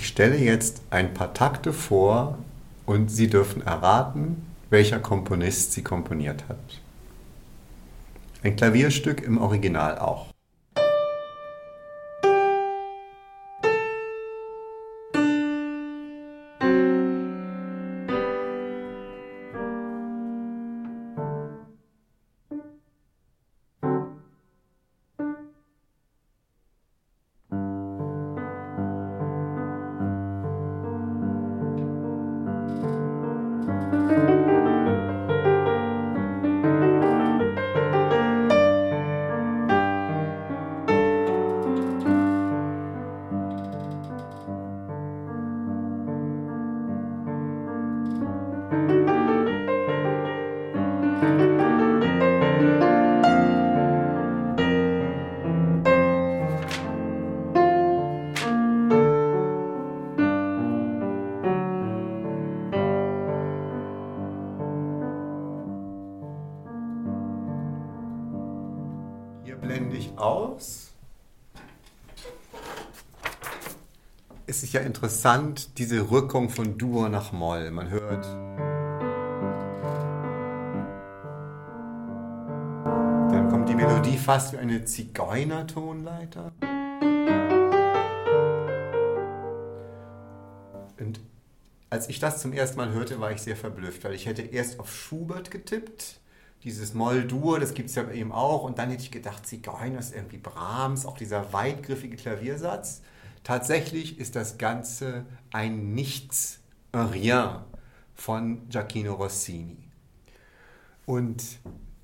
Ich stelle jetzt ein paar Takte vor und Sie dürfen erraten, welcher Komponist sie komponiert hat. Ein Klavierstück im Original auch. Blende ich aus. Es ist ja interessant, diese Rückung von Dur nach Moll. Man hört. Dann kommt die Melodie fast wie eine Zigeunertonleiter. Und als ich das zum ersten Mal hörte, war ich sehr verblüfft, weil ich hätte erst auf Schubert getippt dieses Moll-Dur, das gibt es ja eben auch. Und dann hätte ich gedacht, Zigeuner ist irgendwie Brahms, auch dieser weitgriffige Klaviersatz. Tatsächlich ist das Ganze ein Nichts, un Rien von Giacchino Rossini. Und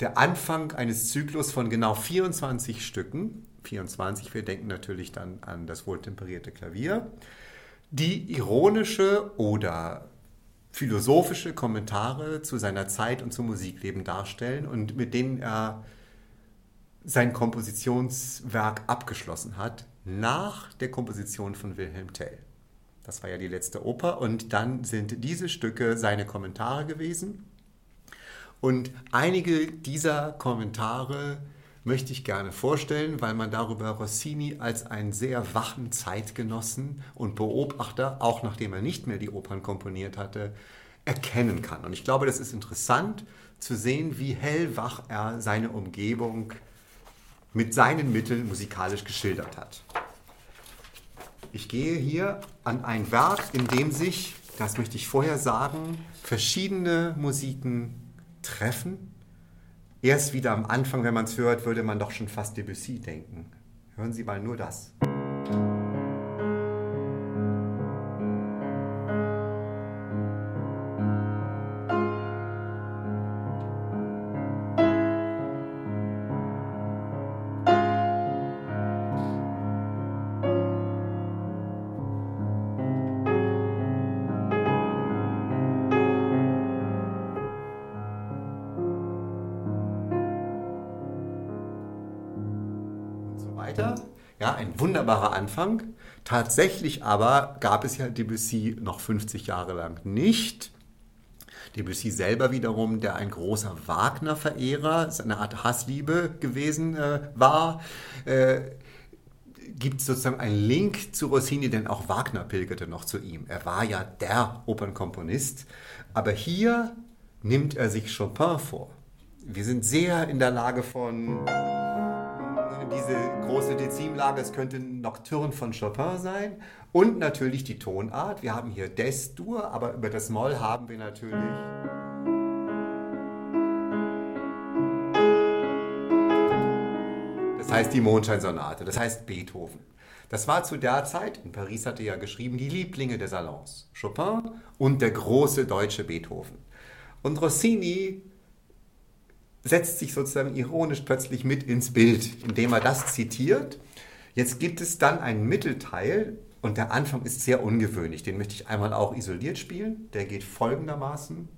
der Anfang eines Zyklus von genau 24 Stücken, 24, wir denken natürlich dann an das wohltemperierte Klavier, die ironische oder philosophische Kommentare zu seiner Zeit und zum Musikleben darstellen und mit denen er sein Kompositionswerk abgeschlossen hat, nach der Komposition von Wilhelm Tell. Das war ja die letzte Oper und dann sind diese Stücke seine Kommentare gewesen. Und einige dieser Kommentare möchte ich gerne vorstellen, weil man darüber Rossini als einen sehr wachen Zeitgenossen und Beobachter, auch nachdem er nicht mehr die Opern komponiert hatte, erkennen kann. Und ich glaube, das ist interessant zu sehen, wie hellwach er seine Umgebung mit seinen Mitteln musikalisch geschildert hat. Ich gehe hier an ein Werk, in dem sich, das möchte ich vorher sagen, verschiedene Musiken treffen Erst wieder am Anfang, wenn man es hört, würde man doch schon fast Debussy denken. Hören Sie mal nur das. Ein wunderbarer Anfang. Tatsächlich aber gab es ja Debussy noch 50 Jahre lang nicht. Debussy selber wiederum, der ein großer Wagner-Verehrer, eine Art Hassliebe gewesen äh, war, äh, gibt sozusagen einen Link zu Rossini, denn auch Wagner pilgerte noch zu ihm. Er war ja der Opernkomponist. Aber hier nimmt er sich Chopin vor. Wir sind sehr in der Lage von diese große Dezimlage, es könnte Nocturne von Chopin sein und natürlich die Tonart. Wir haben hier Des-Dur, aber über das Moll haben wir natürlich... Das heißt die Mondscheinsonate, das heißt Beethoven. Das war zu der Zeit, in Paris hatte ja geschrieben, die Lieblinge des Salons. Chopin und der große deutsche Beethoven. Und Rossini setzt sich sozusagen ironisch plötzlich mit ins Bild, indem er das zitiert. Jetzt gibt es dann einen Mittelteil und der Anfang ist sehr ungewöhnlich. Den möchte ich einmal auch isoliert spielen. Der geht folgendermaßen.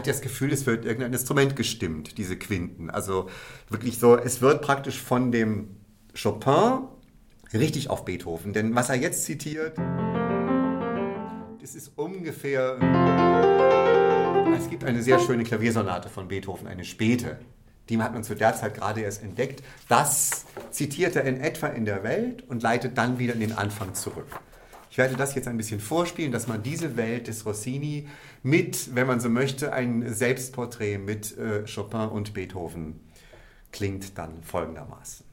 Hat ja das Gefühl, es wird irgendein Instrument gestimmt, diese Quinten. Also wirklich so, es wird praktisch von dem Chopin richtig auf Beethoven. Denn was er jetzt zitiert, es ist ungefähr. Es gibt eine sehr schöne Klaviersonate von Beethoven, eine späte. Die hat man zu der Zeit gerade erst entdeckt. Das zitiert er in etwa in der Welt und leitet dann wieder in den Anfang zurück. Ich werde das jetzt ein bisschen vorspielen, dass man diese Welt des Rossini mit, wenn man so möchte, ein Selbstporträt mit äh, Chopin und Beethoven klingt dann folgendermaßen.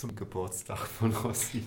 Zum Geburtstag von Rossi.